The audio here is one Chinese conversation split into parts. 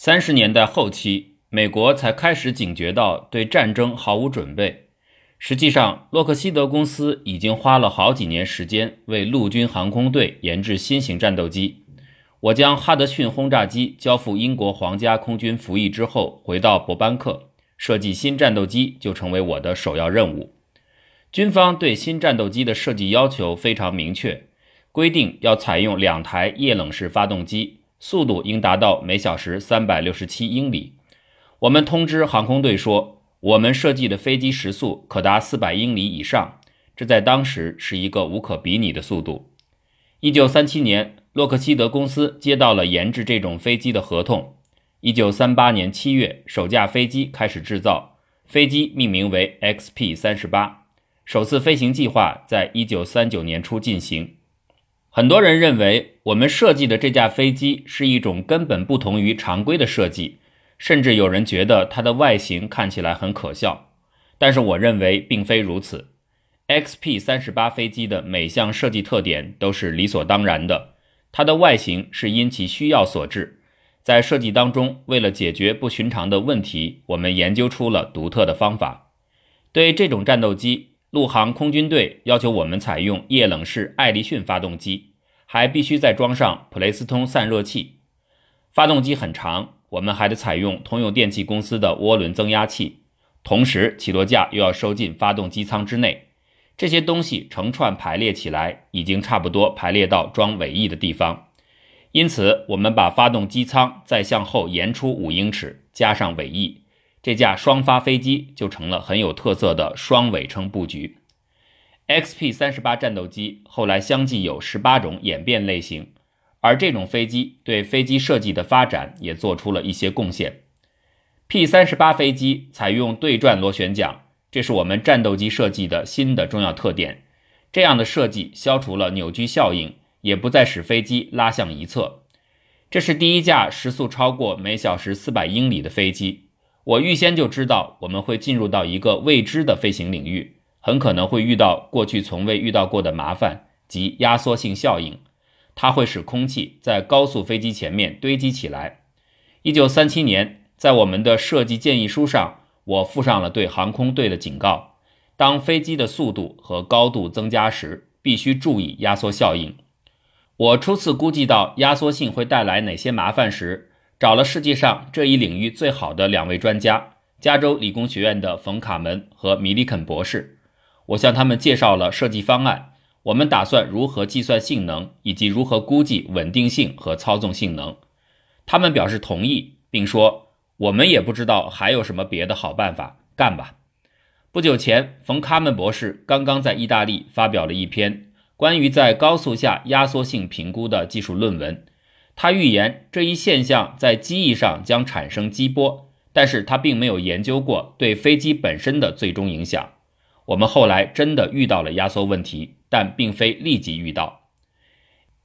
三十年代后期，美国才开始警觉到对战争毫无准备。实际上，洛克希德公司已经花了好几年时间为陆军航空队研制新型战斗机。我将哈德逊轰炸机交付英国皇家空军服役之后，回到伯班克，设计新战斗机就成为我的首要任务。军方对新战斗机的设计要求非常明确，规定要采用两台液冷式发动机，速度应达到每小时三百六十七英里。我们通知航空队说。我们设计的飞机时速可达四百英里以上，这在当时是一个无可比拟的速度。一九三七年，洛克希德公司接到了研制这种飞机的合同。一九三八年七月，首架飞机开始制造，飞机命名为 XP 三十八，首次飞行计划在一九三九年初进行。很多人认为，我们设计的这架飞机是一种根本不同于常规的设计。甚至有人觉得它的外形看起来很可笑，但是我认为并非如此。XP 三十八飞机的每项设计特点都是理所当然的，它的外形是因其需要所致。在设计当中，为了解决不寻常的问题，我们研究出了独特的方法。对这种战斗机，陆航空军队要求我们采用液冷式艾力逊发动机，还必须再装上普雷斯通散热器。发动机很长。我们还得采用通用电气公司的涡轮增压器，同时起落架又要收进发动机舱之内。这些东西成串排列起来，已经差不多排列到装尾翼的地方。因此，我们把发动机舱再向后延出五英尺，加上尾翼，这架双发飞机就成了很有特色的双尾撑布局。XP 三十八战斗机后来相继有十八种演变类型。而这种飞机对飞机设计的发展也做出了一些贡献。P 三十八飞机采用对转螺旋桨，这是我们战斗机设计的新的重要特点。这样的设计消除了扭矩效应，也不再使飞机拉向一侧。这是第一架时速超过每小时四百英里的飞机。我预先就知道我们会进入到一个未知的飞行领域，很可能会遇到过去从未遇到过的麻烦及压缩性效应。它会使空气在高速飞机前面堆积起来。一九三七年，在我们的设计建议书上，我附上了对航空队的警告：当飞机的速度和高度增加时，必须注意压缩效应。我初次估计到压缩性会带来哪些麻烦时，找了世界上这一领域最好的两位专家——加州理工学院的冯·卡门和米里肯博士。我向他们介绍了设计方案。我们打算如何计算性能，以及如何估计稳定性和操纵性能？他们表示同意，并说：“我们也不知道还有什么别的好办法，干吧。”不久前，冯·卡门博士刚刚在意大利发表了一篇关于在高速下压缩性评估的技术论文。他预言这一现象在机翼上将产生激波，但是他并没有研究过对飞机本身的最终影响。我们后来真的遇到了压缩问题。但并非立即遇到。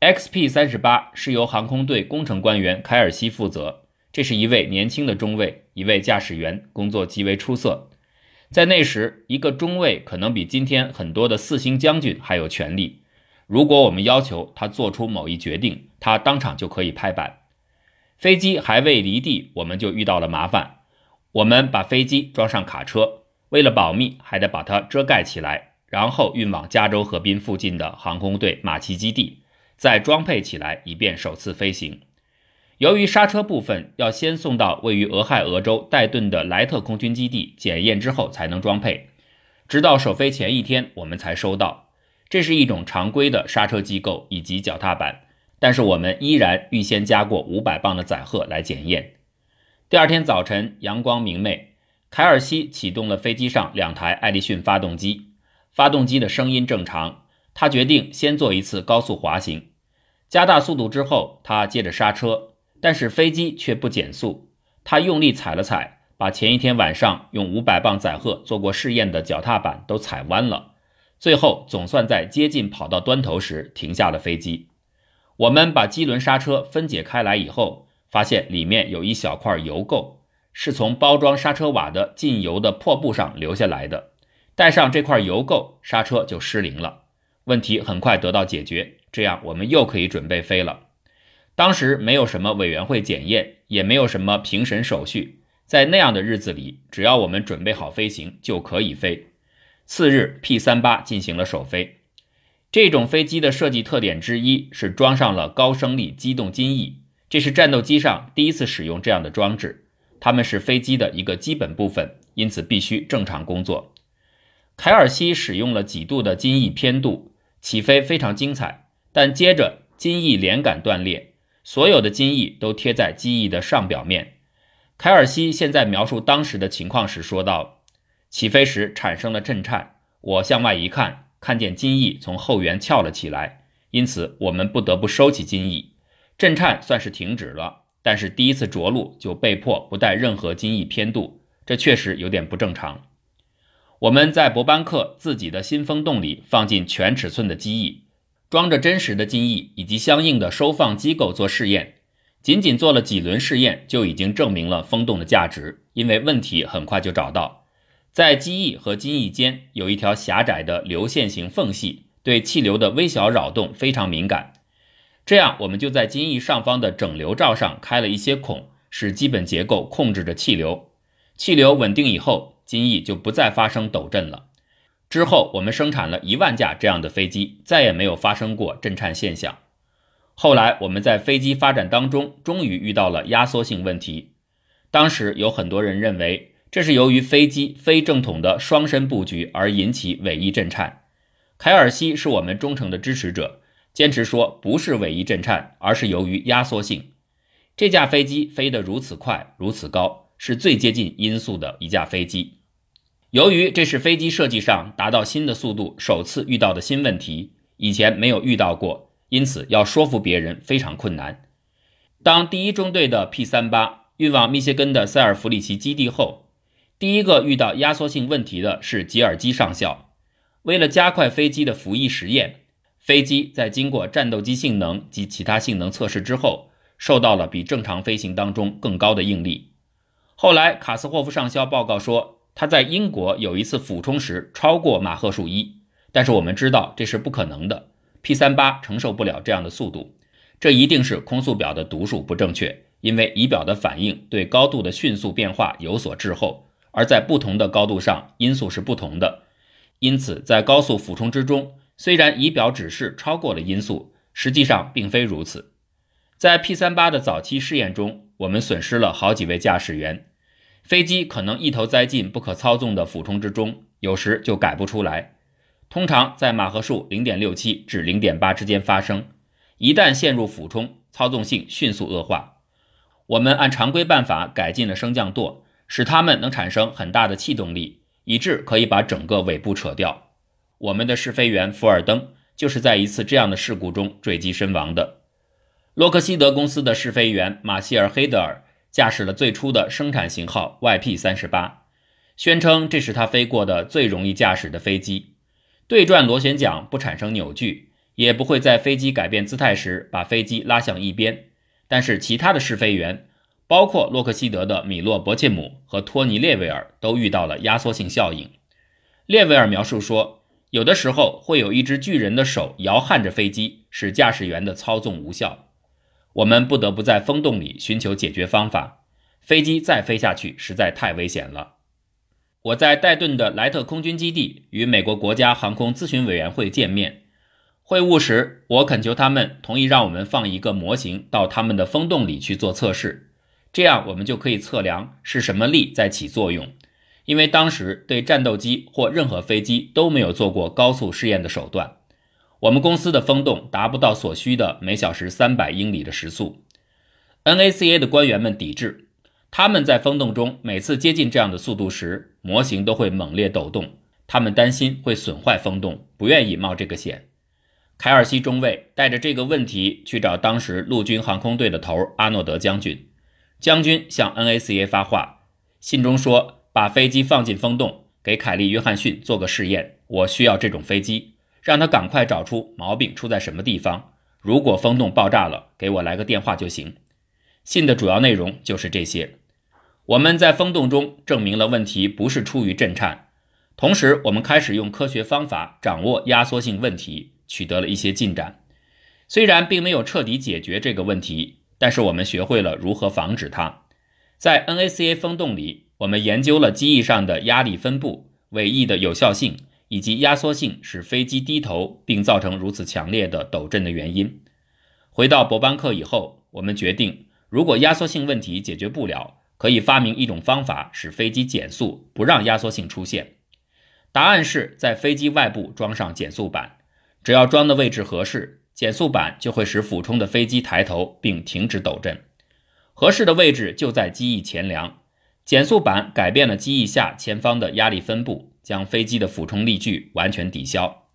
XP 三十八是由航空队工程官员凯尔西负责，这是一位年轻的中尉，一位驾驶员，工作极为出色。在那时，一个中尉可能比今天很多的四星将军还有权力。如果我们要求他做出某一决定，他当场就可以拍板。飞机还未离地，我们就遇到了麻烦。我们把飞机装上卡车，为了保密，还得把它遮盖起来。然后运往加州河滨附近的航空队马奇基地，再装配起来，以便首次飞行。由于刹车部分要先送到位于俄亥俄州戴顿的莱特空军基地检验之后才能装配，直到首飞前一天我们才收到。这是一种常规的刹车机构以及脚踏板，但是我们依然预先加过五百磅的载荷来检验。第二天早晨，阳光明媚，凯尔西启动了飞机上两台艾力逊发动机。发动机的声音正常，他决定先做一次高速滑行，加大速度之后，他接着刹车，但是飞机却不减速。他用力踩了踩，把前一天晚上用五百磅载荷做过试验的脚踏板都踩弯了。最后，总算在接近跑道端头时停下了飞机。我们把机轮刹车分解开来以后，发现里面有一小块油垢，是从包装刹车瓦的进油的破布上留下来的。带上这块油垢，刹车就失灵了。问题很快得到解决，这样我们又可以准备飞了。当时没有什么委员会检验，也没有什么评审手续，在那样的日子里，只要我们准备好飞行，就可以飞。次日，P 三八进行了首飞。这种飞机的设计特点之一是装上了高升力机动襟翼，这是战斗机上第一次使用这样的装置。它们是飞机的一个基本部分，因此必须正常工作。凯尔西使用了几度的襟翼偏度，起飞非常精彩，但接着襟翼连杆断裂，所有的襟翼都贴在机翼的上表面。凯尔西现在描述当时的情况时说道：“起飞时产生了震颤，我向外一看。”看见襟翼从后缘翘了起来，因此我们不得不收起襟翼，震颤算是停止了。但是第一次着陆就被迫不带任何襟翼偏度，这确实有点不正常。我们在博班克自己的新风洞里放进全尺寸的机翼，装着真实的襟翼以及相应的收放机构做试验。仅仅做了几轮试验就已经证明了风洞的价值，因为问题很快就找到。在机翼和襟翼间有一条狭窄的流线型缝隙，对气流的微小扰动非常敏感。这样，我们就在襟翼上方的整流罩上开了一些孔，使基本结构控制着气流。气流稳定以后，襟翼就不再发生抖震了。之后，我们生产了一万架这样的飞机，再也没有发生过震颤现象。后来，我们在飞机发展当中终于遇到了压缩性问题。当时有很多人认为。这是由于飞机非正统的双身布局而引起尾翼震颤。凯尔西是我们忠诚的支持者，坚持说不是尾翼震颤，而是由于压缩性。这架飞机飞得如此快、如此高，是最接近音速的一架飞机。由于这是飞机设计上达到新的速度首次遇到的新问题，以前没有遇到过，因此要说服别人非常困难。当第一中队的 P 三八运往密歇根的塞尔弗里奇基地后，第一个遇到压缩性问题的是吉尔基上校。为了加快飞机的服役实验，飞机在经过战斗机性能及其他性能测试之后，受到了比正常飞行当中更高的应力。后来，卡斯霍夫上校报告说，他在英国有一次俯冲时超过马赫数一，但是我们知道这是不可能的。P 三八承受不了这样的速度，这一定是空速表的读数不正确，因为仪表的反应对高度的迅速变化有所滞后。而在不同的高度上，音速是不同的，因此在高速俯冲之中，虽然仪表指示超过了音速，实际上并非如此。在 P 三八的早期试验中，我们损失了好几位驾驶员，飞机可能一头栽进不可操纵的俯冲之中，有时就改不出来。通常在马赫数零点六七至零点八之间发生，一旦陷入俯冲，操纵性迅速恶化。我们按常规办法改进了升降舵。使它们能产生很大的气动力，以致可以把整个尾部扯掉。我们的试飞员福尔登就是在一次这样的事故中坠机身亡的。洛克希德公司的试飞员马歇尔·黑德尔驾驶了最初的生产型号 YP-38，宣称这是他飞过的最容易驾驶的飞机。对转螺旋桨不产生扭矩，也不会在飞机改变姿态时把飞机拉向一边。但是其他的试飞员。包括洛克希德的米洛·伯切姆和托尼·列维尔都遇到了压缩性效应。列维尔描述说，有的时候会有一只巨人的手摇撼着飞机，使驾驶员的操纵无效。我们不得不在风洞里寻求解决方法。飞机再飞下去实在太危险了。我在戴顿的莱特空军基地与美国国家航空咨询委员会见面会晤时，我恳求他们同意让我们放一个模型到他们的风洞里去做测试。这样，我们就可以测量是什么力在起作用，因为当时对战斗机或任何飞机都没有做过高速试验的手段。我们公司的风洞达不到所需的每小时三百英里的时速。NACA 的官员们抵制，他们在风洞中每次接近这样的速度时，模型都会猛烈抖动。他们担心会损坏风洞，不愿意冒这个险。凯尔西中尉带着这个问题去找当时陆军航空队的头阿诺德将军。将军向 NACA 发话，信中说：“把飞机放进风洞，给凯利·约翰逊做个试验。我需要这种飞机，让他赶快找出毛病出在什么地方。如果风洞爆炸了，给我来个电话就行。”信的主要内容就是这些。我们在风洞中证明了问题不是出于震颤，同时我们开始用科学方法掌握压缩性问题，取得了一些进展。虽然并没有彻底解决这个问题，但是我们学会了如何防止它。在 NACA 风洞里，我们研究了机翼上的压力分布、尾翼的有效性以及压缩性使飞机低头并造成如此强烈的抖震的原因。回到伯班克以后，我们决定，如果压缩性问题解决不了，可以发明一种方法使飞机减速，不让压缩性出现。答案是在飞机外部装上减速板，只要装的位置合适。减速板就会使俯冲的飞机抬头并停止抖震，合适的位置就在机翼前梁。减速板改变了机翼下前方的压力分布，将飞机的俯冲力矩完全抵消。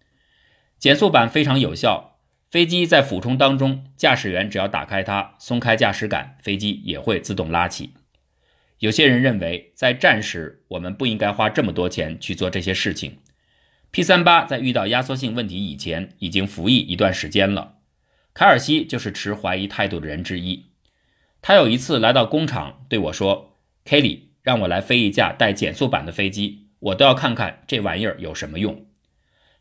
减速板非常有效，飞机在俯冲当中，驾驶员只要打开它，松开驾驶杆，飞机也会自动拉起。有些人认为，在战时我们不应该花这么多钱去做这些事情。P 三八在遇到压缩性问题以前已经服役一段时间了。凯尔西就是持怀疑态度的人之一。他有一次来到工厂对我说：“Kelly，让我来飞一架带减速板的飞机，我都要看看这玩意儿有什么用。”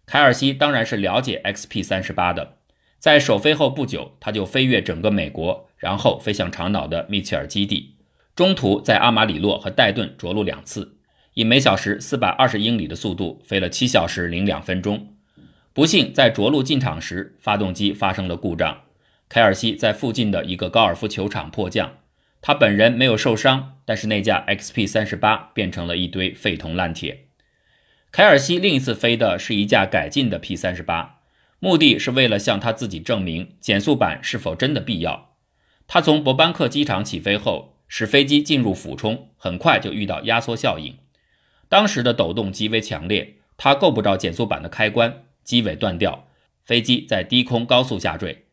凯尔西当然是了解 XP 三十八的。在首飞后不久，他就飞越整个美国，然后飞向长岛的密切尔基地，中途在阿马里洛和戴顿着陆两次。以每小时四百二十英里的速度飞了七小时零两分钟，不幸在着陆进场时，发动机发生了故障。凯尔西在附近的一个高尔夫球场迫降，他本人没有受伤，但是那架 XP 三十八变成了一堆废铜烂铁。凯尔西另一次飞的是一架改进的 P 三十八，目的是为了向他自己证明减速板是否真的必要。他从伯班克机场起飞后，使飞机进入俯冲，很快就遇到压缩效应。当时的抖动极为强烈，他够不着减速板的开关，机尾断掉，飞机在低空高速下坠。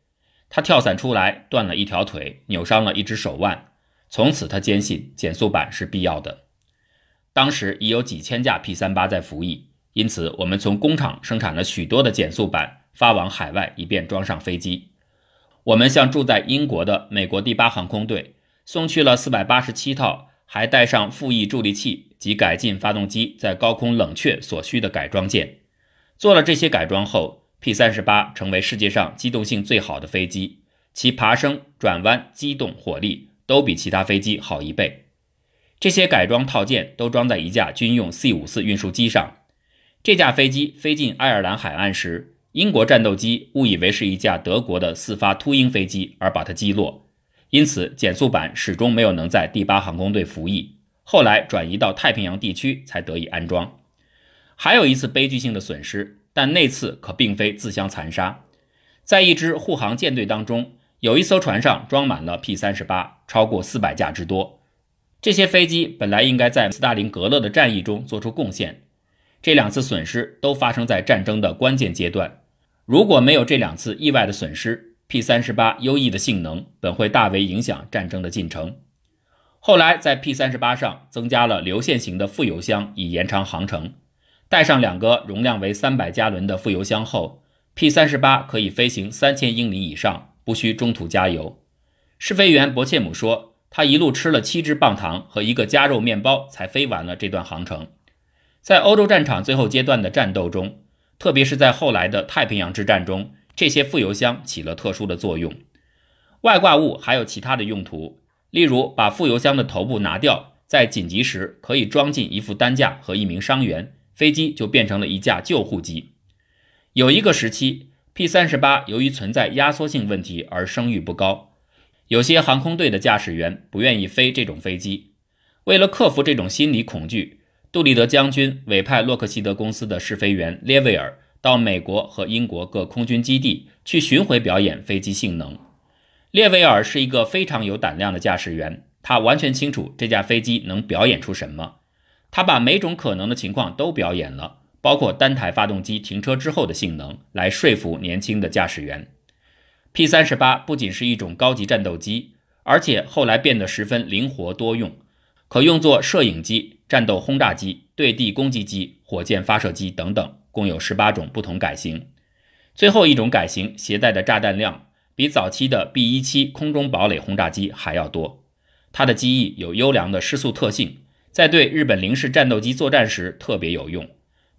他跳伞出来，断了一条腿，扭伤了一只手腕。从此，他坚信减速板是必要的。当时已有几千架 P 三八在服役，因此我们从工厂生产了许多的减速板，发往海外，以便装上飞机。我们向住在英国的美国第八航空队送去了四百八十七套。还带上副翼助力器及改进发动机在高空冷却所需的改装件。做了这些改装后，P 三十八成为世界上机动性最好的飞机，其爬升、转弯、机动、火力都比其他飞机好一倍。这些改装套件都装在一架军用 C 五四运输机上。这架飞机飞进爱尔兰海岸时，英国战斗机误以为是一架德国的四发秃鹰飞机，而把它击落。因此，减速板始终没有能在第八航空队服役，后来转移到太平洋地区才得以安装。还有一次悲剧性的损失，但那次可并非自相残杀。在一支护航舰队当中，有一艘船上装满了 P 三十八，超过四百架之多。这些飞机本来应该在斯大林格勒的战役中做出贡献。这两次损失都发生在战争的关键阶段。如果没有这两次意外的损失，P 三十八优异的性能本会大为影响战争的进程。后来在 P 三十八上增加了流线型的副油箱，以延长航程。带上两个容量为三百加仑的副油箱后，P 三十八可以飞行三千英里以上，不需中途加油。试飞员博切姆说，他一路吃了七只棒糖和一个加肉面包才飞完了这段航程。在欧洲战场最后阶段的战斗中，特别是在后来的太平洋之战中。这些副油箱起了特殊的作用，外挂物还有其他的用途，例如把副油箱的头部拿掉，在紧急时可以装进一副担架和一名伤员，飞机就变成了一架救护机。有一个时期，P 三十八由于存在压缩性问题而声誉不高，有些航空队的驾驶员不愿意飞这种飞机。为了克服这种心理恐惧，杜立德将军委派洛克希德公司的试飞员列维尔。到美国和英国各空军基地去巡回表演飞机性能。列维尔是一个非常有胆量的驾驶员，他完全清楚这架飞机能表演出什么。他把每种可能的情况都表演了，包括单台发动机停车之后的性能，来说服年轻的驾驶员。P 三十八不仅是一种高级战斗机，而且后来变得十分灵活多用，可用作摄影机、战斗轰炸机、对地攻击机、火箭发射机等等。共有十八种不同改型，最后一种改型携带的炸弹量比早期的 B 一七空中堡垒轰炸机还要多。它的机翼有优良的失速特性，在对日本零式战斗机作战时特别有用。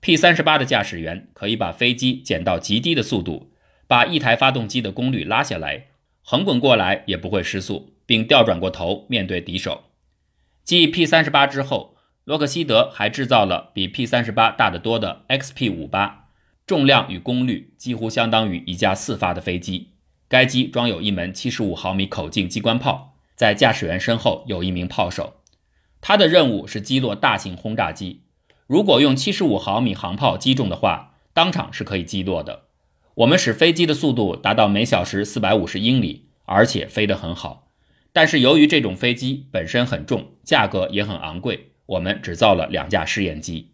P 三十八的驾驶员可以把飞机减到极低的速度，把一台发动机的功率拉下来，横滚过来也不会失速，并调转过头面对敌手。继 P 三十八之后，洛克希德还制造了比 P 三十八大得多的 XP 五八，重量与功率几乎相当于一架四发的飞机。该机装有一门七十五毫米口径机关炮，在驾驶员身后有一名炮手，他的任务是击落大型轰炸机。如果用七十五毫米航炮击中的话，当场是可以击落的。我们使飞机的速度达到每小时四百五十英里，而且飞得很好。但是由于这种飞机本身很重，价格也很昂贵，我们只造了两架试验机。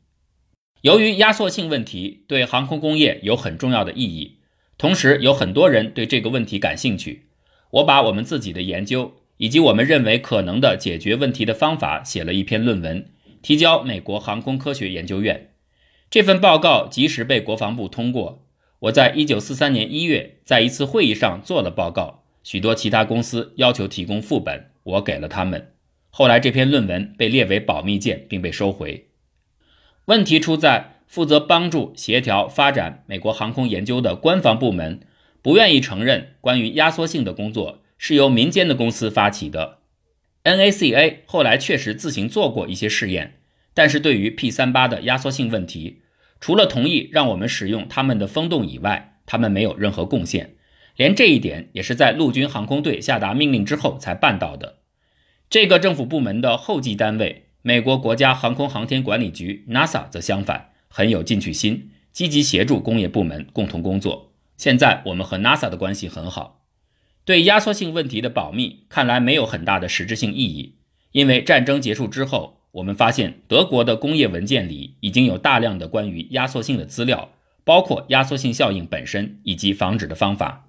由于压缩性问题对航空工业有很重要的意义，同时有很多人对这个问题感兴趣，我把我们自己的研究以及我们认为可能的解决问题的方法写了一篇论文。提交美国航空科学研究院，这份报告及时被国防部通过。我在一九四三年一月在一次会议上做了报告，许多其他公司要求提供副本，我给了他们。后来这篇论文被列为保密件，并被收回。问题出在负责帮助协调发展美国航空研究的官方部门不愿意承认关于压缩性的工作是由民间的公司发起的。NACA 后来确实自行做过一些试验，但是对于 P38 的压缩性问题，除了同意让我们使用他们的风洞以外，他们没有任何贡献。连这一点也是在陆军航空队下达命令之后才办到的。这个政府部门的后继单位美国国家航空航天管理局 NASA 则相反，很有进取心，积极协助工业部门共同工作。现在我们和 NASA 的关系很好。对压缩性问题的保密看来没有很大的实质性意义，因为战争结束之后，我们发现德国的工业文件里已经有大量的关于压缩性的资料，包括压缩性效应本身以及防止的方法。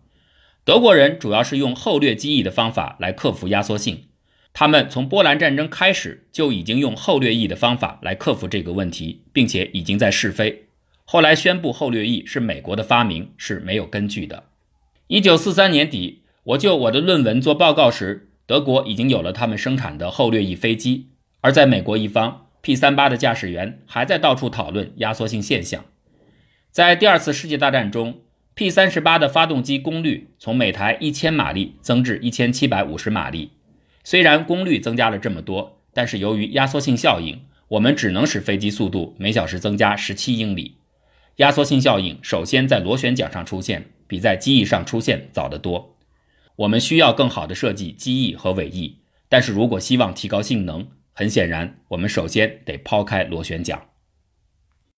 德国人主要是用后掠机翼的方法来克服压缩性，他们从波兰战争开始就已经用后掠翼的方法来克服这个问题，并且已经在试飞。后来宣布后掠翼是美国的发明是没有根据的。一九四三年底。我就我的论文做报告时，德国已经有了他们生产的后掠翼飞机，而在美国一方，P38 的驾驶员还在到处讨论压缩性现象。在第二次世界大战中，P38 的发动机功率从每台1000马力增至1750马力。虽然功率增加了这么多，但是由于压缩性效应，我们只能使飞机速度每小时增加17英里。压缩性效应首先在螺旋桨上出现，比在机翼上出现早得多。我们需要更好的设计机翼和尾翼，但是如果希望提高性能，很显然，我们首先得抛开螺旋桨。